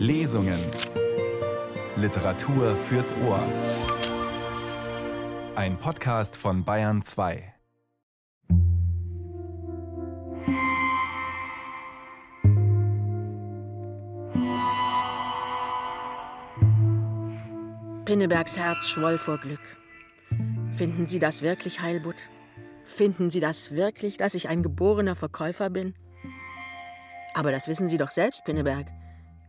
Lesungen. Literatur fürs Ohr. Ein Podcast von Bayern 2. Pinnebergs Herz schwoll vor Glück. Finden Sie das wirklich, Heilbutt? Finden Sie das wirklich, dass ich ein geborener Verkäufer bin? Aber das wissen Sie doch selbst, Pinneberg.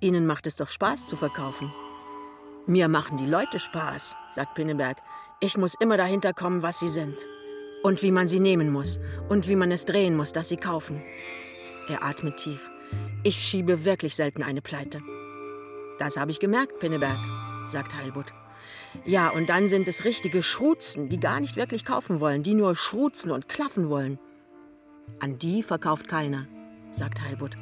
Ihnen macht es doch Spaß zu verkaufen. Mir machen die Leute Spaß, sagt Pinneberg. Ich muss immer dahinter kommen, was sie sind. Und wie man sie nehmen muss. Und wie man es drehen muss, dass sie kaufen. Er atmet tief. Ich schiebe wirklich selten eine Pleite. Das habe ich gemerkt, Pinneberg, sagt Heilbutt. Ja, und dann sind es richtige Schruzen, die gar nicht wirklich kaufen wollen, die nur schruzen und klaffen wollen. An die verkauft keiner, sagt Heilbutt.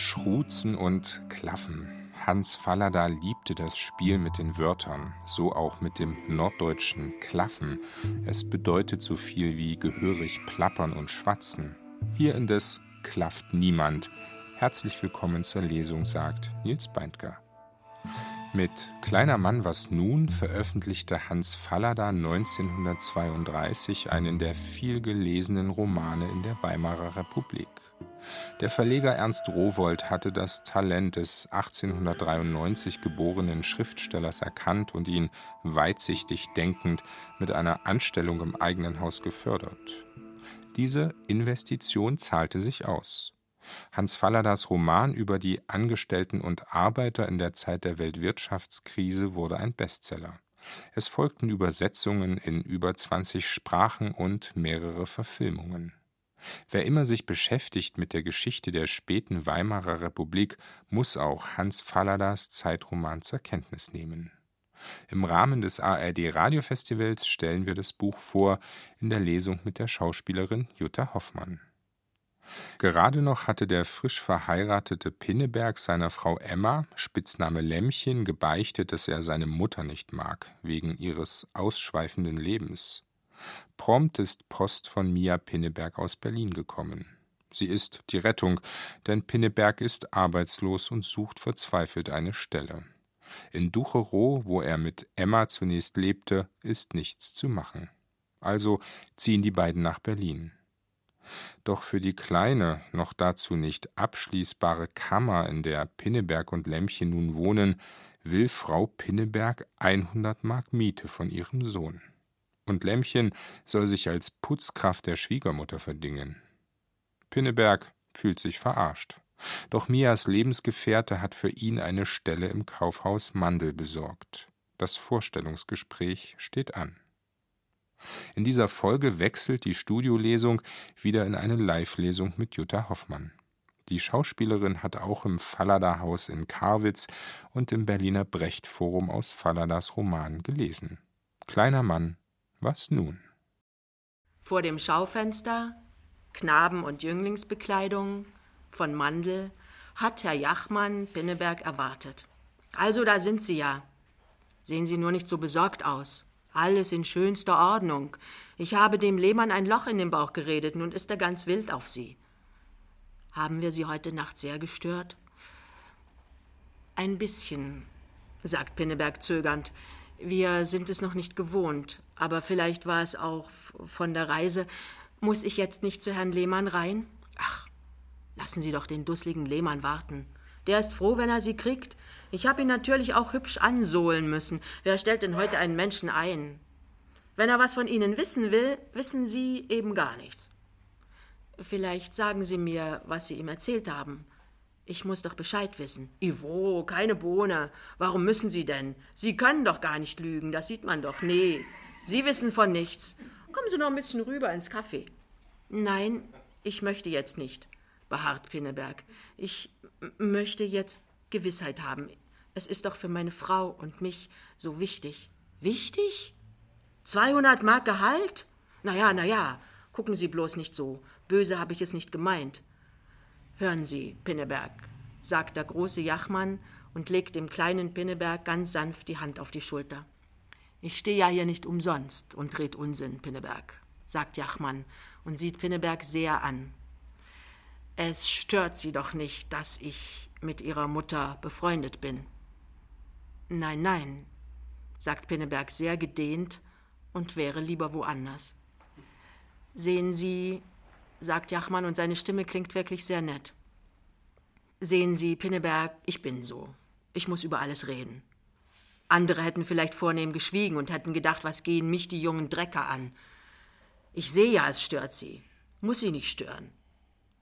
Schruzen und Klaffen. Hans Fallada liebte das Spiel mit den Wörtern, so auch mit dem norddeutschen Klaffen. Es bedeutet so viel wie gehörig plappern und schwatzen. Hier indes klafft niemand. Herzlich willkommen zur Lesung, sagt Nils Beindker. Mit Kleiner Mann, was nun veröffentlichte Hans Fallada 1932 einen der vielgelesenen Romane in der Weimarer Republik. Der Verleger Ernst Rowold hatte das Talent des 1893 geborenen Schriftstellers erkannt und ihn weitsichtig denkend mit einer Anstellung im eigenen Haus gefördert. Diese Investition zahlte sich aus. Hans Falladas Roman über die Angestellten und Arbeiter in der Zeit der Weltwirtschaftskrise wurde ein Bestseller. Es folgten Übersetzungen in über 20 Sprachen und mehrere Verfilmungen. Wer immer sich beschäftigt mit der Geschichte der späten Weimarer Republik, muss auch Hans Falladas Zeitroman zur Kenntnis nehmen. Im Rahmen des ARD Radiofestivals stellen wir das Buch vor in der Lesung mit der Schauspielerin Jutta Hoffmann. Gerade noch hatte der frisch verheiratete Pinneberg seiner Frau Emma, Spitzname Lämmchen, gebeichtet, dass er seine Mutter nicht mag, wegen ihres ausschweifenden Lebens. Prompt ist Post von Mia Pinneberg aus Berlin gekommen. Sie ist die Rettung, denn Pinneberg ist arbeitslos und sucht verzweifelt eine Stelle. In Ducherow, wo er mit Emma zunächst lebte, ist nichts zu machen. Also ziehen die beiden nach Berlin. Doch für die kleine, noch dazu nicht abschließbare Kammer, in der Pinneberg und Lämmchen nun wohnen, will Frau Pinneberg 100 Mark Miete von ihrem Sohn. Und Lämmchen soll sich als Putzkraft der Schwiegermutter verdingen. Pinneberg fühlt sich verarscht. Doch Mias Lebensgefährte hat für ihn eine Stelle im Kaufhaus Mandel besorgt. Das Vorstellungsgespräch steht an. In dieser Folge wechselt die Studiolesung wieder in eine Live-Lesung mit Jutta Hoffmann. Die Schauspielerin hat auch im Fallada-Haus in Karwitz und im Berliner Brecht-Forum aus Falladas Roman gelesen. Kleiner Mann, was nun? Vor dem Schaufenster, Knaben- und Jünglingsbekleidung von Mandel, hat Herr Jachmann Pinneberg erwartet. Also, da sind Sie ja. Sehen Sie nur nicht so besorgt aus. Alles in schönster Ordnung. Ich habe dem Lehmann ein Loch in den Bauch geredet, nun ist er ganz wild auf Sie. Haben wir Sie heute Nacht sehr gestört? Ein bisschen, sagt Pinneberg zögernd. Wir sind es noch nicht gewohnt, aber vielleicht war es auch von der Reise. Muss ich jetzt nicht zu Herrn Lehmann rein? Ach, lassen Sie doch den dusseligen Lehmann warten. Der ist froh, wenn er sie kriegt. Ich habe ihn natürlich auch hübsch ansohlen müssen. Wer stellt denn heute einen Menschen ein? Wenn er was von Ihnen wissen will, wissen Sie eben gar nichts. Vielleicht sagen Sie mir, was Sie ihm erzählt haben. Ich muss doch Bescheid wissen. Ivo, keine Bohne. Warum müssen Sie denn? Sie können doch gar nicht lügen, das sieht man doch. Nee, Sie wissen von nichts. Kommen Sie noch ein bisschen rüber ins Café. Nein, ich möchte jetzt nicht, beharrt Pinneberg. Ich möchte jetzt Gewissheit haben. Es ist doch für meine Frau und mich so wichtig. Wichtig? 200 Mark Gehalt? Na ja, na ja, gucken Sie bloß nicht so. Böse habe ich es nicht gemeint. Hören Sie, Pinneberg, sagt der große Jachmann und legt dem kleinen Pinneberg ganz sanft die Hand auf die Schulter. Ich stehe ja hier nicht umsonst und red Unsinn, Pinneberg, sagt Jachmann und sieht Pinneberg sehr an. Es stört Sie doch nicht, dass ich mit Ihrer Mutter befreundet bin. Nein, nein, sagt Pinneberg sehr gedehnt und wäre lieber woanders. Sehen Sie, sagt Jachmann und seine Stimme klingt wirklich sehr nett. Sehen Sie, Pinneberg, ich bin so. Ich muss über alles reden. Andere hätten vielleicht vornehm geschwiegen und hätten gedacht, was gehen mich die jungen Drecker an. Ich sehe ja, es stört Sie. Muss Sie nicht stören.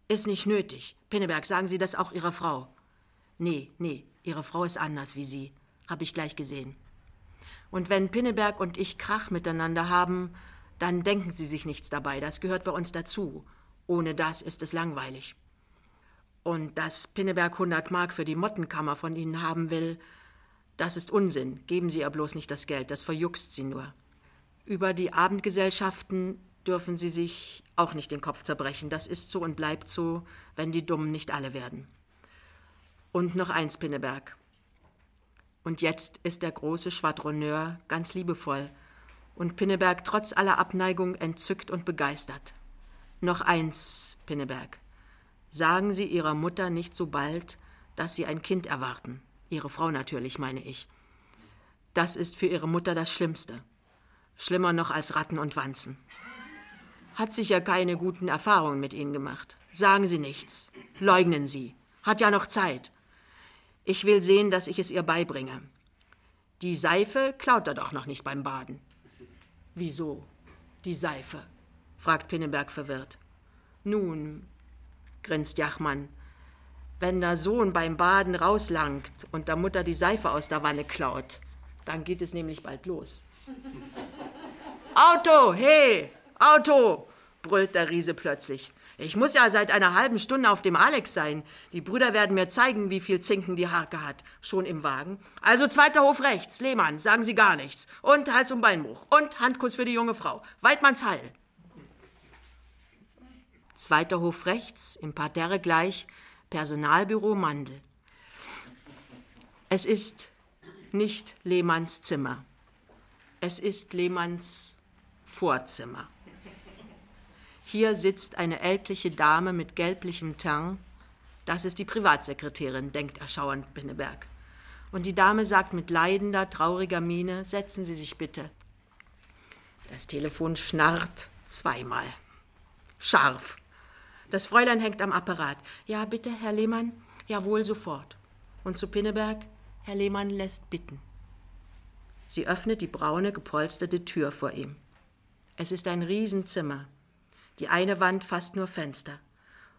Ist nicht nötig. Pinneberg, sagen Sie das auch Ihrer Frau. Nee, nee, Ihre Frau ist anders wie Sie. Hab ich gleich gesehen. Und wenn Pinneberg und ich Krach miteinander haben, dann denken Sie sich nichts dabei. Das gehört bei uns dazu. Ohne das ist es langweilig. Und dass Pinneberg 100 Mark für die Mottenkammer von Ihnen haben will, das ist Unsinn. Geben Sie ihr bloß nicht das Geld, das verjuckst sie nur. Über die Abendgesellschaften dürfen Sie sich auch nicht den Kopf zerbrechen. Das ist so und bleibt so, wenn die Dummen nicht alle werden. Und noch eins, Pinneberg. Und jetzt ist der große Schwadronneur ganz liebevoll und Pinneberg trotz aller Abneigung entzückt und begeistert. Noch eins, Pinneberg. Sagen Sie Ihrer Mutter nicht so bald, dass Sie ein Kind erwarten. Ihre Frau natürlich, meine ich. Das ist für Ihre Mutter das Schlimmste. Schlimmer noch als Ratten und Wanzen. Hat sicher keine guten Erfahrungen mit Ihnen gemacht. Sagen Sie nichts. Leugnen Sie. Hat ja noch Zeit. Ich will sehen, dass ich es ihr beibringe. Die Seife klaut er doch noch nicht beim Baden. Wieso? Die Seife? fragt Pinneberg verwirrt. Nun, grinst Jachmann, wenn der Sohn beim Baden rauslangt und der Mutter die Seife aus der Wanne klaut, dann geht es nämlich bald los. Auto, hey, Auto, brüllt der Riese plötzlich. Ich muss ja seit einer halben Stunde auf dem Alex sein. Die Brüder werden mir zeigen, wie viel Zinken die Harke hat. Schon im Wagen. Also zweiter Hof rechts. Lehmann, sagen Sie gar nichts. Und Hals- und Beinbruch. Und Handkuss für die junge Frau. Weidmanns Heil. Zweiter Hof rechts, im Parterre gleich, Personalbüro Mandel. Es ist nicht Lehmanns Zimmer. Es ist Lehmanns Vorzimmer. Hier sitzt eine ältliche Dame mit gelblichem Teint. Das ist die Privatsekretärin, denkt erschauernd Pinneberg. Und die Dame sagt mit leidender, trauriger Miene: Setzen Sie sich bitte. Das Telefon schnarrt zweimal. Scharf. Das Fräulein hängt am Apparat. Ja, bitte, Herr Lehmann? Jawohl, sofort. Und zu Pinneberg? Herr Lehmann lässt bitten. Sie öffnet die braune, gepolsterte Tür vor ihm. Es ist ein Riesenzimmer. Die eine Wand fast nur Fenster.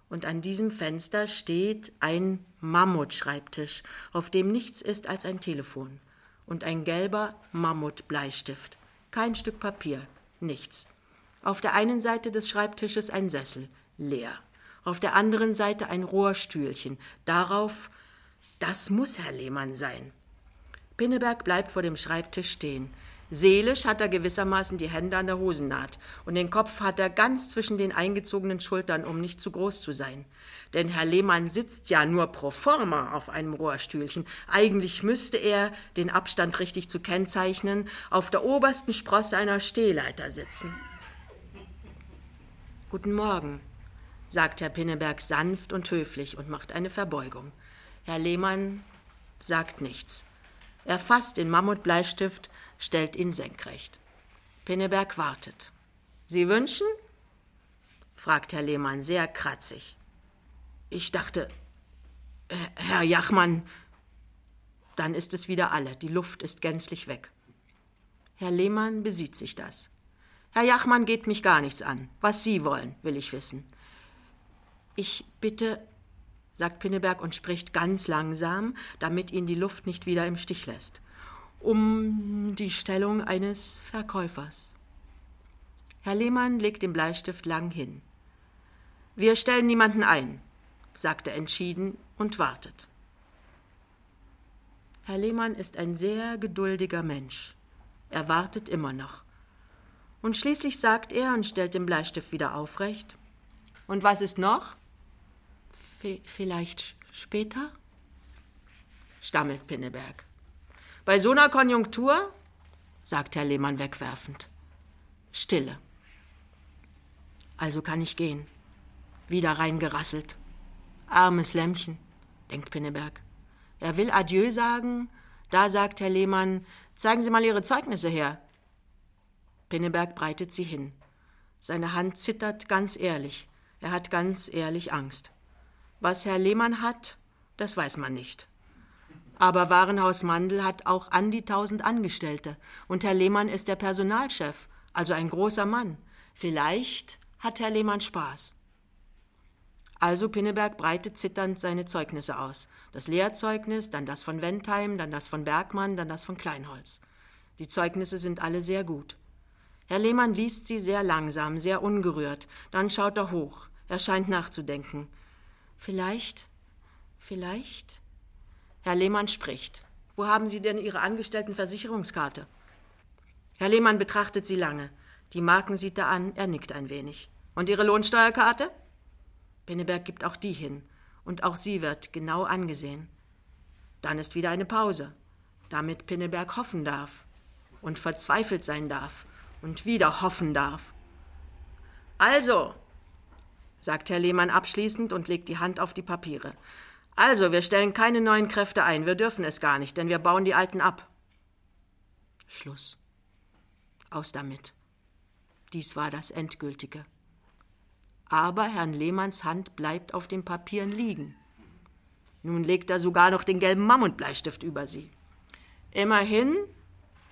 Und an diesem Fenster steht ein Mammutschreibtisch, auf dem nichts ist als ein Telefon und ein gelber Mammutbleistift. Kein Stück Papier, nichts. Auf der einen Seite des Schreibtisches ein Sessel, leer. Auf der anderen Seite ein Rohrstühlchen. Darauf, das muss Herr Lehmann sein. Pinneberg bleibt vor dem Schreibtisch stehen. Seelisch hat er gewissermaßen die Hände an der Hosennaht und den Kopf hat er ganz zwischen den eingezogenen Schultern, um nicht zu groß zu sein. Denn Herr Lehmann sitzt ja nur pro forma auf einem Rohrstühlchen. Eigentlich müsste er, den Abstand richtig zu kennzeichnen, auf der obersten Sprosse einer Stehleiter sitzen. Guten Morgen, sagt Herr Pinneberg sanft und höflich und macht eine Verbeugung. Herr Lehmann sagt nichts. Er fasst den Mammutbleistift, stellt ihn senkrecht. Pinneberg wartet. Sie wünschen? fragt Herr Lehmann sehr kratzig. Ich dachte, Herr Jachmann, dann ist es wieder alle, die Luft ist gänzlich weg. Herr Lehmann besieht sich das. Herr Jachmann geht mich gar nichts an. Was Sie wollen, will ich wissen. Ich bitte, sagt Pinneberg und spricht ganz langsam, damit ihn die Luft nicht wieder im Stich lässt, um die Stellung eines Verkäufers. Herr Lehmann legt den Bleistift lang hin. Wir stellen niemanden ein, sagt er entschieden und wartet. Herr Lehmann ist ein sehr geduldiger Mensch. Er wartet immer noch. Und schließlich sagt er und stellt den Bleistift wieder aufrecht. Und was ist noch? vielleicht später? stammelt Pinneberg. Bei so einer Konjunktur? sagt Herr Lehmann wegwerfend. Stille. Also kann ich gehen. Wieder reingerasselt. Armes Lämmchen, denkt Pinneberg. Er will Adieu sagen, da sagt Herr Lehmann, zeigen Sie mal Ihre Zeugnisse her. Pinneberg breitet sie hin. Seine Hand zittert ganz ehrlich. Er hat ganz ehrlich Angst. Was Herr Lehmann hat, das weiß man nicht. Aber Warenhaus Mandel hat auch an die tausend Angestellte. Und Herr Lehmann ist der Personalchef, also ein großer Mann. Vielleicht hat Herr Lehmann Spaß. Also Pinneberg breitet zitternd seine Zeugnisse aus. Das Lehrzeugnis, dann das von Wentheim, dann das von Bergmann, dann das von Kleinholz. Die Zeugnisse sind alle sehr gut. Herr Lehmann liest sie sehr langsam, sehr ungerührt. Dann schaut er hoch. Er scheint nachzudenken. Vielleicht, vielleicht. Herr Lehmann spricht. Wo haben Sie denn Ihre Angestelltenversicherungskarte? Herr Lehmann betrachtet sie lange. Die Marken sieht er an, er nickt ein wenig. Und Ihre Lohnsteuerkarte? Pinneberg gibt auch die hin, und auch sie wird genau angesehen. Dann ist wieder eine Pause, damit Pinneberg hoffen darf und verzweifelt sein darf und wieder hoffen darf. Also, sagt Herr Lehmann abschließend und legt die Hand auf die Papiere. Also, wir stellen keine neuen Kräfte ein, wir dürfen es gar nicht, denn wir bauen die alten ab. Schluss. Aus damit. Dies war das Endgültige aber Herrn Lehmanns Hand bleibt auf den Papieren liegen. Nun legt er sogar noch den gelben Mammutbleistift über sie. Immerhin,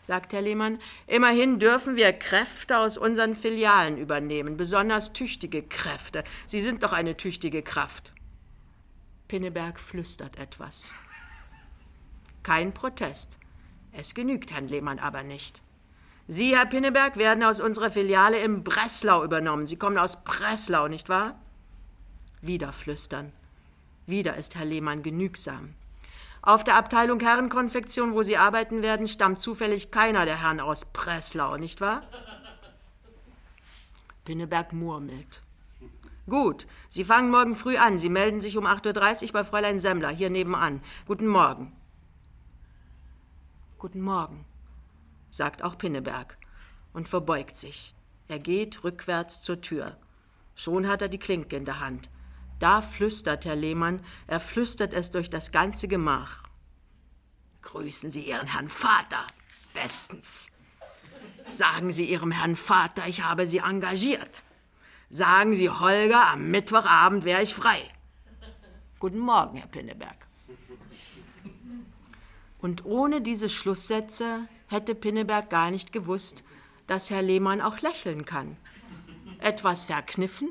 sagt Herr Lehmann, immerhin dürfen wir Kräfte aus unseren Filialen übernehmen, besonders tüchtige Kräfte. Sie sind doch eine tüchtige Kraft. Pinneberg flüstert etwas. Kein Protest. Es genügt Herrn Lehmann aber nicht. Sie, Herr Pinneberg, werden aus unserer Filiale in Breslau übernommen. Sie kommen aus Breslau, nicht wahr? Wieder flüstern. Wieder ist Herr Lehmann genügsam. Auf der Abteilung Herrenkonfektion, wo Sie arbeiten werden, stammt zufällig keiner der Herren aus Breslau, nicht wahr? Pinneberg murmelt. Gut, Sie fangen morgen früh an. Sie melden sich um 8.30 Uhr bei Fräulein Semmler, hier nebenan. Guten Morgen. Guten Morgen sagt auch Pinneberg und verbeugt sich. Er geht rückwärts zur Tür. Schon hat er die Klinke in der Hand. Da flüstert Herr Lehmann, er flüstert es durch das ganze Gemach. Grüßen Sie Ihren Herrn Vater. Bestens. Sagen Sie Ihrem Herrn Vater, ich habe Sie engagiert. Sagen Sie Holger, am Mittwochabend wäre ich frei. Guten Morgen, Herr Pinneberg. Und ohne diese Schlusssätze hätte Pinneberg gar nicht gewusst, dass Herr Lehmann auch lächeln kann. Etwas verkniffen,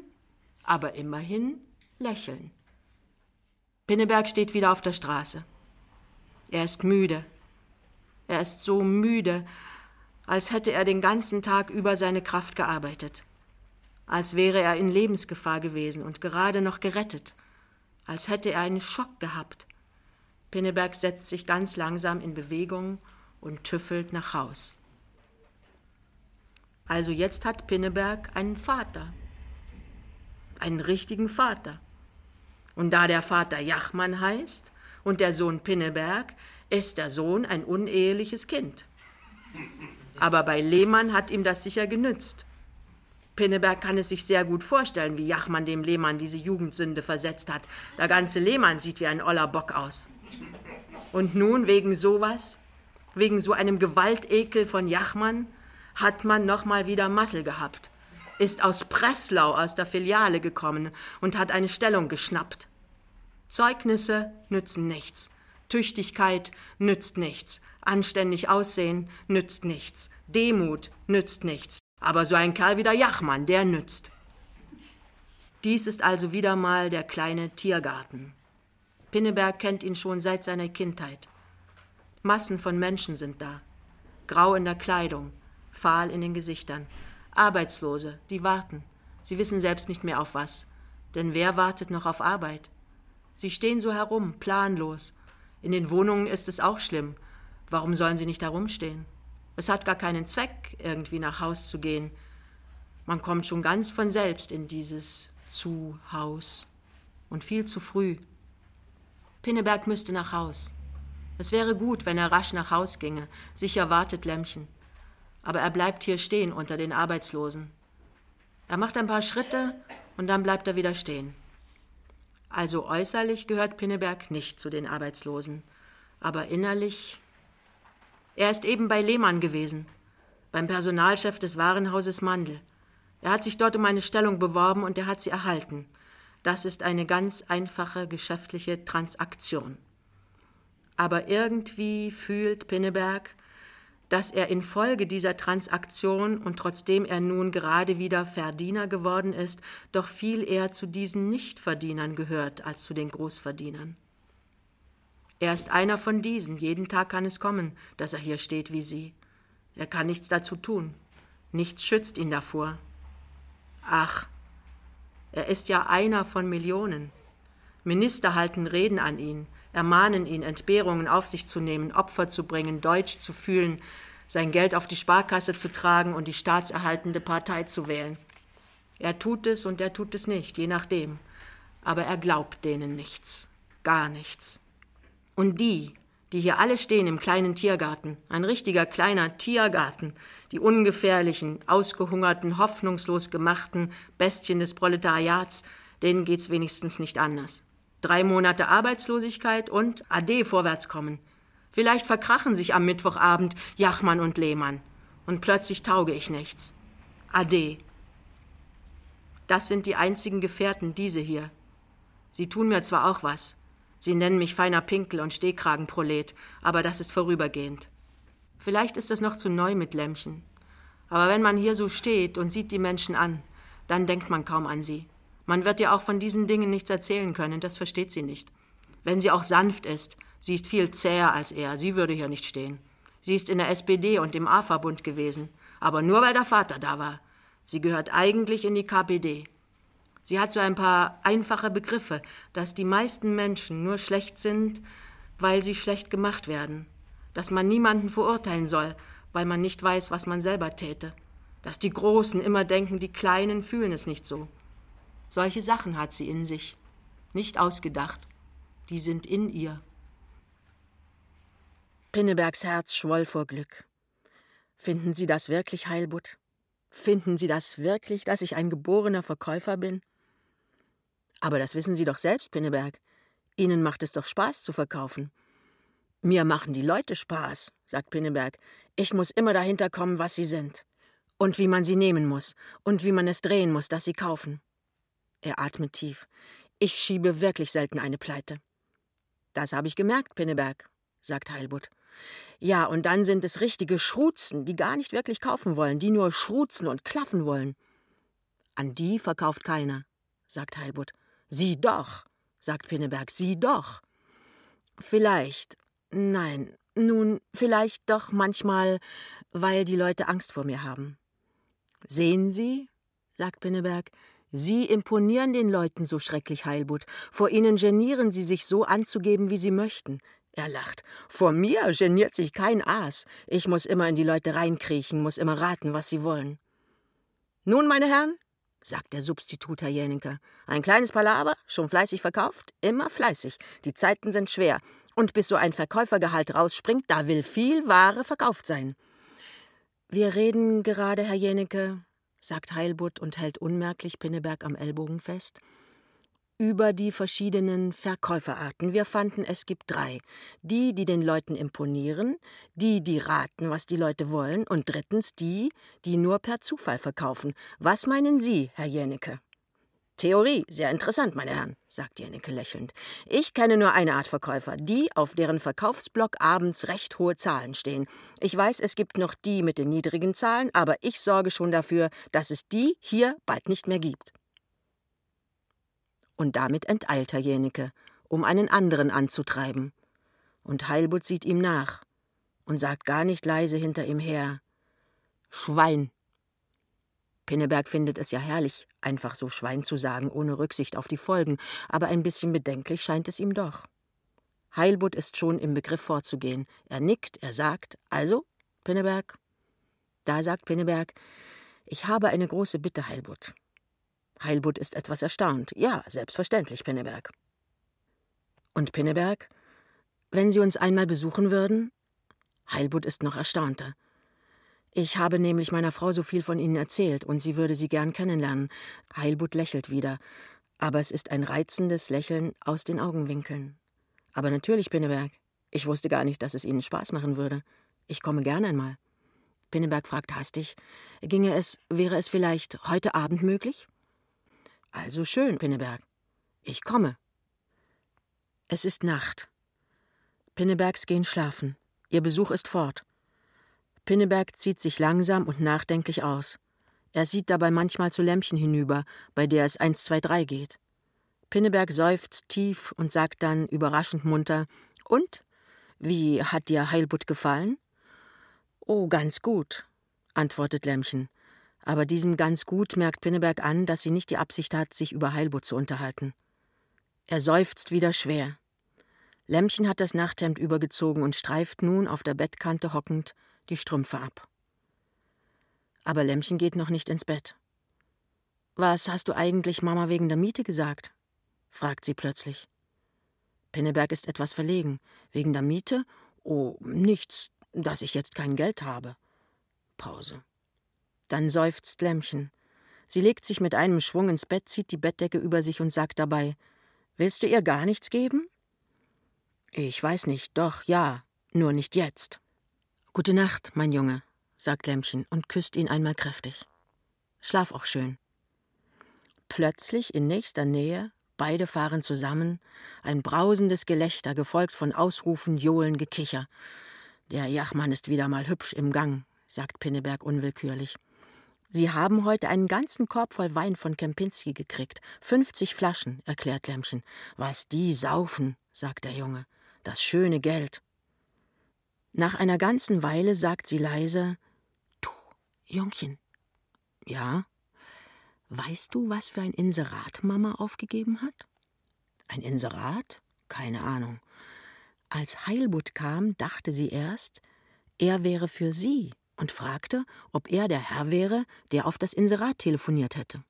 aber immerhin lächeln. Pinneberg steht wieder auf der Straße. Er ist müde. Er ist so müde, als hätte er den ganzen Tag über seine Kraft gearbeitet, als wäre er in Lebensgefahr gewesen und gerade noch gerettet, als hätte er einen Schock gehabt. Pinneberg setzt sich ganz langsam in Bewegung und tüffelt nach Haus. Also jetzt hat Pinneberg einen Vater, einen richtigen Vater. Und da der Vater Jachmann heißt und der Sohn Pinneberg, ist der Sohn ein uneheliches Kind. Aber bei Lehmann hat ihm das sicher genützt. Pinneberg kann es sich sehr gut vorstellen, wie Jachmann dem Lehmann diese Jugendsünde versetzt hat. Der ganze Lehmann sieht wie ein oller Bock aus. Und nun wegen sowas wegen so einem Gewaltekel von Jachmann, hat man noch mal wieder Massel gehabt, ist aus Breslau aus der Filiale gekommen und hat eine Stellung geschnappt. Zeugnisse nützen nichts, Tüchtigkeit nützt nichts, anständig aussehen nützt nichts, Demut nützt nichts, aber so ein Kerl wie der Jachmann, der nützt. Dies ist also wieder mal der kleine Tiergarten. Pinneberg kennt ihn schon seit seiner Kindheit. Massen von Menschen sind da. Grau in der Kleidung, fahl in den Gesichtern. Arbeitslose, die warten. Sie wissen selbst nicht mehr auf was. Denn wer wartet noch auf Arbeit? Sie stehen so herum, planlos. In den Wohnungen ist es auch schlimm. Warum sollen sie nicht herumstehen? Es hat gar keinen Zweck, irgendwie nach Haus zu gehen. Man kommt schon ganz von selbst in dieses Zuhaus. Und viel zu früh. Pinneberg müsste nach Haus. Es wäre gut, wenn er rasch nach Haus ginge. Sicher wartet Lämmchen. Aber er bleibt hier stehen unter den Arbeitslosen. Er macht ein paar Schritte und dann bleibt er wieder stehen. Also äußerlich gehört Pinneberg nicht zu den Arbeitslosen. Aber innerlich. Er ist eben bei Lehmann gewesen, beim Personalchef des Warenhauses Mandel. Er hat sich dort um eine Stellung beworben und er hat sie erhalten. Das ist eine ganz einfache geschäftliche Transaktion. Aber irgendwie fühlt Pinneberg, dass er infolge dieser Transaktion und trotzdem er nun gerade wieder Verdiener geworden ist, doch viel eher zu diesen Nichtverdienern gehört als zu den Großverdienern. Er ist einer von diesen, jeden Tag kann es kommen, dass er hier steht wie Sie. Er kann nichts dazu tun, nichts schützt ihn davor. Ach, er ist ja einer von Millionen. Minister halten Reden an ihn, ermahnen ihn, Entbehrungen auf sich zu nehmen, Opfer zu bringen, Deutsch zu fühlen, sein Geld auf die Sparkasse zu tragen und die staatserhaltende Partei zu wählen. Er tut es und er tut es nicht, je nachdem. Aber er glaubt denen nichts, gar nichts. Und die, die hier alle stehen im kleinen Tiergarten, ein richtiger kleiner Tiergarten, die ungefährlichen, ausgehungerten, hoffnungslos gemachten Bestien des Proletariats, denen geht's wenigstens nicht anders. Drei Monate Arbeitslosigkeit und Ade vorwärtskommen. Vielleicht verkrachen sich am Mittwochabend Jachmann und Lehmann. Und plötzlich tauge ich nichts. Ade. Das sind die einzigen Gefährten, diese hier. Sie tun mir zwar auch was. Sie nennen mich feiner Pinkel und Stehkragenprolet, aber das ist vorübergehend. Vielleicht ist es noch zu neu mit Lämmchen. Aber wenn man hier so steht und sieht die Menschen an, dann denkt man kaum an sie. Man wird ihr auch von diesen Dingen nichts erzählen können, das versteht sie nicht. Wenn sie auch sanft ist, sie ist viel zäher als er, sie würde hier nicht stehen. Sie ist in der SPD und im A-Verbund gewesen, aber nur weil der Vater da war. Sie gehört eigentlich in die KPD. Sie hat so ein paar einfache Begriffe, dass die meisten Menschen nur schlecht sind, weil sie schlecht gemacht werden, dass man niemanden verurteilen soll, weil man nicht weiß, was man selber täte, dass die Großen immer denken, die Kleinen fühlen es nicht so. Solche Sachen hat sie in sich, nicht ausgedacht, die sind in ihr. Pinnebergs Herz schwoll vor Glück. Finden Sie das wirklich, Heilbutt? Finden Sie das wirklich, dass ich ein geborener Verkäufer bin? Aber das wissen Sie doch selbst, Pinneberg. Ihnen macht es doch Spaß zu verkaufen. Mir machen die Leute Spaß, sagt Pinneberg. Ich muss immer dahinter kommen, was sie sind. Und wie man sie nehmen muss. Und wie man es drehen muss, dass sie kaufen. Er atmet tief. Ich schiebe wirklich selten eine Pleite. Das habe ich gemerkt, Pinneberg, sagt Heilbutt. Ja, und dann sind es richtige Schruzen, die gar nicht wirklich kaufen wollen, die nur schruzen und klaffen wollen. An die verkauft keiner, sagt Heilbutt. Sie doch, sagt Pinneberg, sie doch. Vielleicht, nein, nun, vielleicht doch manchmal, weil die Leute Angst vor mir haben. Sehen Sie, sagt Pinneberg, Sie imponieren den Leuten so schrecklich, Heilbutt. Vor ihnen genieren sie sich so anzugeben, wie sie möchten. Er lacht. Vor mir geniert sich kein Aas. Ich muss immer in die Leute reinkriechen, muss immer raten, was sie wollen. Nun, meine Herren, sagt der Substitut Herr Jänicke, ein kleines Palaver, schon fleißig verkauft, immer fleißig. Die Zeiten sind schwer. Und bis so ein Verkäufergehalt rausspringt, da will viel Ware verkauft sein. Wir reden gerade, Herr Jänicke, sagt Heilbutt und hält unmerklich Pinneberg am Ellbogen fest. Über die verschiedenen Verkäuferarten. Wir fanden, es gibt drei. Die, die den Leuten imponieren, die, die raten, was die Leute wollen, und drittens die, die nur per Zufall verkaufen. Was meinen Sie, Herr Jennecke? Theorie, sehr interessant, meine Herren, sagt Jennecke lächelnd. Ich kenne nur eine Art Verkäufer, die, auf deren Verkaufsblock abends recht hohe Zahlen stehen. Ich weiß, es gibt noch die mit den niedrigen Zahlen, aber ich sorge schon dafür, dass es die hier bald nicht mehr gibt. Und damit enteilt Herr Jennecke, um einen anderen anzutreiben. Und Heilbutt sieht ihm nach und sagt gar nicht leise hinter ihm her: Schwein! Pinneberg findet es ja herrlich, einfach so Schwein zu sagen, ohne Rücksicht auf die Folgen, aber ein bisschen bedenklich scheint es ihm doch. Heilbutt ist schon im Begriff vorzugehen. Er nickt, er sagt, also, Pinneberg? Da sagt Pinneberg, ich habe eine große Bitte, Heilbutt. Heilbutt ist etwas erstaunt. Ja, selbstverständlich, Pinneberg. Und Pinneberg? Wenn Sie uns einmal besuchen würden? Heilbutt ist noch erstaunter. Ich habe nämlich meiner Frau so viel von Ihnen erzählt, und sie würde Sie gern kennenlernen. Heilbutt lächelt wieder. Aber es ist ein reizendes Lächeln aus den Augenwinkeln. Aber natürlich, Pinneberg. Ich wusste gar nicht, dass es Ihnen Spaß machen würde. Ich komme gern einmal. Pinneberg fragt hastig, ginge es, wäre es vielleicht heute Abend möglich? Also schön, Pinneberg. Ich komme. Es ist Nacht. Pinnebergs gehen schlafen. Ihr Besuch ist fort. Pinneberg zieht sich langsam und nachdenklich aus. Er sieht dabei manchmal zu Lämpchen hinüber, bei der es eins, zwei, drei geht. Pinneberg seufzt tief und sagt dann überraschend munter: Und? Wie hat dir Heilbutt gefallen? Oh, ganz gut, antwortet Lämmchen. Aber diesem ganz gut merkt Pinneberg an, dass sie nicht die Absicht hat, sich über Heilbutt zu unterhalten. Er seufzt wieder schwer. Lämmchen hat das Nachthemd übergezogen und streift nun auf der Bettkante hockend die Strümpfe ab. Aber Lämmchen geht noch nicht ins Bett. Was hast du eigentlich Mama wegen der Miete gesagt? fragt sie plötzlich. Pinneberg ist etwas verlegen. Wegen der Miete? Oh, nichts, dass ich jetzt kein Geld habe. Pause. Dann seufzt Lämmchen. Sie legt sich mit einem Schwung ins Bett, zieht die Bettdecke über sich und sagt dabei: Willst du ihr gar nichts geben? Ich weiß nicht, doch, ja, nur nicht jetzt. Gute Nacht, mein Junge, sagt Lämmchen und küsst ihn einmal kräftig. Schlaf auch schön. Plötzlich in nächster Nähe Beide fahren zusammen, ein brausendes Gelächter, gefolgt von Ausrufen, Johlen, Gekicher. Der Jachmann ist wieder mal hübsch im Gang, sagt Pinneberg unwillkürlich. Sie haben heute einen ganzen Korb voll Wein von Kempinski gekriegt. Fünfzig Flaschen, erklärt Lämmchen. Was die saufen, sagt der Junge. Das schöne Geld. Nach einer ganzen Weile sagt sie leise: Du, Jungchen. Ja? Weißt du, was für ein Inserat Mama aufgegeben hat? Ein Inserat? Keine Ahnung. Als Heilbutt kam, dachte sie erst, er wäre für sie und fragte, ob er der Herr wäre, der auf das Inserat telefoniert hätte.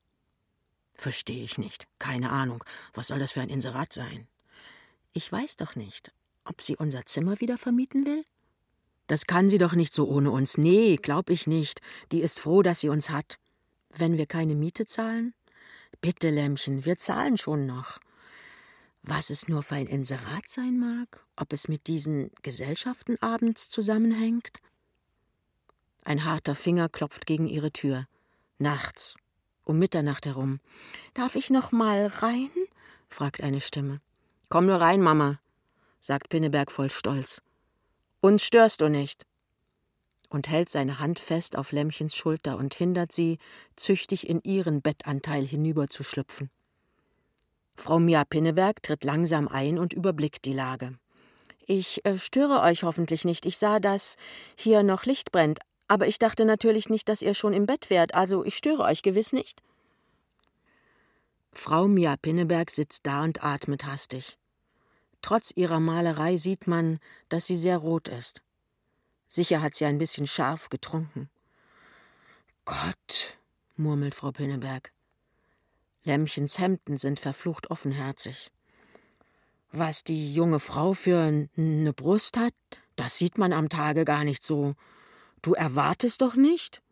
Verstehe ich nicht. Keine Ahnung. Was soll das für ein Inserat sein? Ich weiß doch nicht, ob sie unser Zimmer wieder vermieten will? Das kann sie doch nicht so ohne uns. Nee, glaub ich nicht. Die ist froh, dass sie uns hat. Wenn wir keine Miete zahlen? Bitte, Lämmchen, wir zahlen schon noch. Was es nur für ein Inserat sein mag, ob es mit diesen Gesellschaften abends zusammenhängt? Ein harter Finger klopft gegen ihre Tür. Nachts, um Mitternacht herum. Darf ich noch mal rein? fragt eine Stimme. Komm nur rein, Mama, sagt Pinneberg voll Stolz. Uns störst du nicht und hält seine Hand fest auf Lämmchens Schulter und hindert sie, züchtig in ihren Bettanteil hinüberzuschlüpfen. Frau Mia Pinneberg tritt langsam ein und überblickt die Lage. Ich äh, störe euch hoffentlich nicht. Ich sah, dass hier noch Licht brennt, aber ich dachte natürlich nicht, dass ihr schon im Bett wärt, also ich störe euch gewiss nicht. Frau Mia Pinneberg sitzt da und atmet hastig. Trotz ihrer Malerei sieht man, dass sie sehr rot ist. Sicher hat sie ein bisschen scharf getrunken. Gott, murmelt Frau Pinneberg. Lämmchens Hemden sind verflucht offenherzig. Was die junge Frau für ne Brust hat, das sieht man am Tage gar nicht so. Du erwartest doch nicht?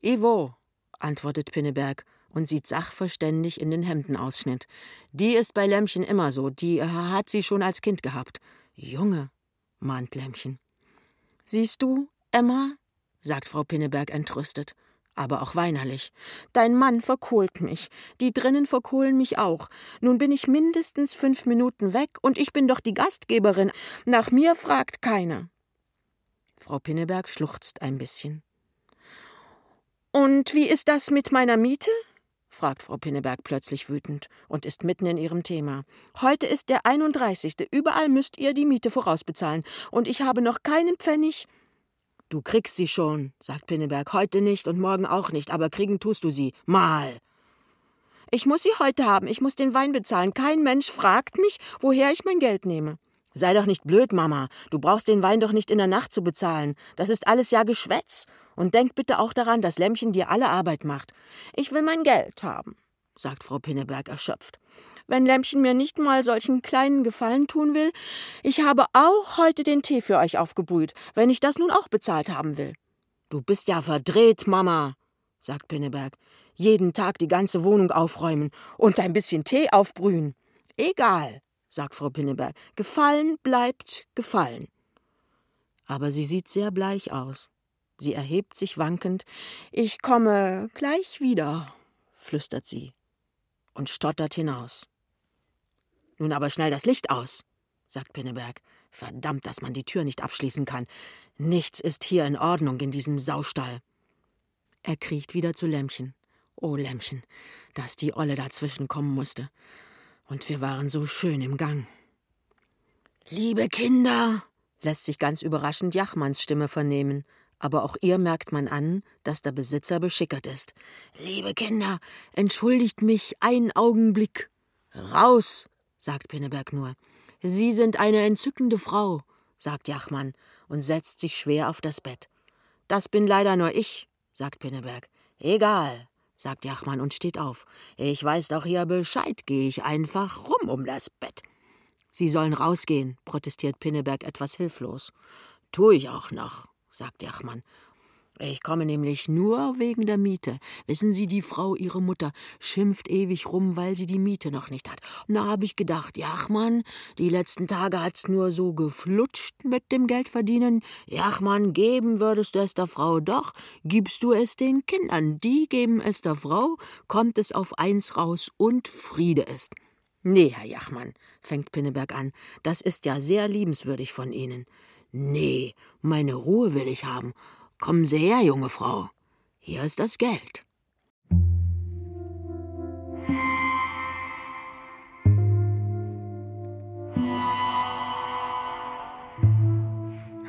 Ivo, antwortet Pinneberg und sieht sachverständig in den Hemdenausschnitt. Die ist bei Lämmchen immer so, die hat sie schon als Kind gehabt. Junge, mahnt Lämmchen. Siehst du, Emma, sagt Frau Pinneberg entrüstet, aber auch weinerlich. Dein Mann verkohlt mich. Die drinnen verkohlen mich auch. Nun bin ich mindestens fünf Minuten weg und ich bin doch die Gastgeberin. Nach mir fragt keiner. Frau Pinneberg schluchzt ein bisschen. Und wie ist das mit meiner Miete? Fragt Frau Pinneberg plötzlich wütend und ist mitten in ihrem Thema. Heute ist der 31. Überall müsst ihr die Miete vorausbezahlen. Und ich habe noch keinen Pfennig. Du kriegst sie schon, sagt Pinneberg. Heute nicht und morgen auch nicht, aber kriegen tust du sie. Mal. Ich muss sie heute haben. Ich muss den Wein bezahlen. Kein Mensch fragt mich, woher ich mein Geld nehme. Sei doch nicht blöd, Mama. Du brauchst den Wein doch nicht in der Nacht zu bezahlen. Das ist alles ja Geschwätz. Und denk bitte auch daran, dass Lämmchen dir alle Arbeit macht. Ich will mein Geld haben, sagt Frau Pinneberg erschöpft. Wenn Lämmchen mir nicht mal solchen kleinen Gefallen tun will, ich habe auch heute den Tee für euch aufgebrüht, wenn ich das nun auch bezahlt haben will. Du bist ja verdreht, Mama, sagt Pinneberg. jeden Tag die ganze Wohnung aufräumen und ein bisschen Tee aufbrühen. Egal, sagt Frau Pinneberg, gefallen bleibt gefallen. Aber sie sieht sehr bleich aus. Sie erhebt sich wankend. Ich komme gleich wieder, flüstert sie und stottert hinaus. Nun aber schnell das Licht aus, sagt Pinneberg. Verdammt, dass man die Tür nicht abschließen kann. Nichts ist hier in Ordnung in diesem Saustall. Er kriecht wieder zu Lämmchen. Oh, Lämmchen, dass die Olle dazwischen kommen musste. Und wir waren so schön im Gang. Liebe Kinder, lässt sich ganz überraschend Jachmanns Stimme vernehmen, aber auch ihr merkt man an, dass der Besitzer beschickert ist. Liebe Kinder, entschuldigt mich einen Augenblick. Raus, sagt Pinneberg nur. Sie sind eine entzückende Frau, sagt Jachmann und setzt sich schwer auf das Bett. Das bin leider nur ich, sagt Pinneberg. Egal, sagt Jachmann und steht auf. Ich weiß doch hier Bescheid, gehe ich einfach rum um das Bett. Sie sollen rausgehen, protestiert Pinneberg etwas hilflos. Tu ich auch noch, sagt Jachmann ich komme nämlich nur wegen der Miete. Wissen Sie, die Frau, Ihre Mutter, schimpft ewig rum, weil sie die Miete noch nicht hat. Na, hab ich gedacht, Jachmann, die letzten Tage hat's nur so geflutscht mit dem Geldverdienen. Jachmann, geben würdest du es der Frau doch, gibst du es den Kindern. Die geben es der Frau, kommt es auf eins raus und Friede ist. Nee, Herr Jachmann, fängt Pinneberg an, das ist ja sehr liebenswürdig von Ihnen. Nee, meine Ruhe will ich haben. Kommen Sie her, junge Frau. Hier ist das Geld.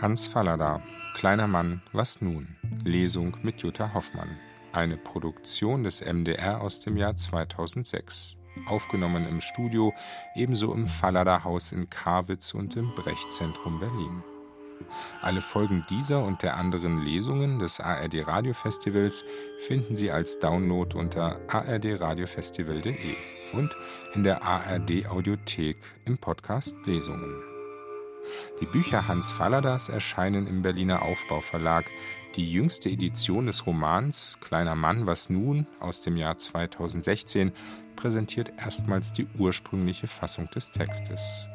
Hans Fallada, Kleiner Mann, was nun? Lesung mit Jutta Hoffmann. Eine Produktion des MDR aus dem Jahr 2006. Aufgenommen im Studio, ebenso im Fallada Haus in Karwitz und im Brechzentrum Berlin. Alle Folgen dieser und der anderen Lesungen des ARD Radiofestivals finden Sie als Download unter ardradiofestival.de und in der ARD Audiothek im Podcast Lesungen. Die Bücher Hans Falladas erscheinen im Berliner Aufbauverlag. Die jüngste Edition des Romans Kleiner Mann, was nun aus dem Jahr 2016 präsentiert erstmals die ursprüngliche Fassung des Textes.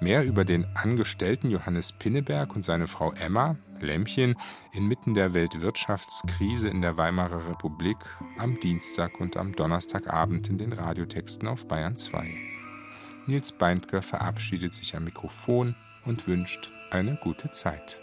Mehr über den Angestellten Johannes Pinneberg und seine Frau Emma, Lämmchen, inmitten der Weltwirtschaftskrise in der Weimarer Republik am Dienstag und am Donnerstagabend in den Radiotexten auf Bayern 2. Nils Beindker verabschiedet sich am Mikrofon und wünscht eine gute Zeit.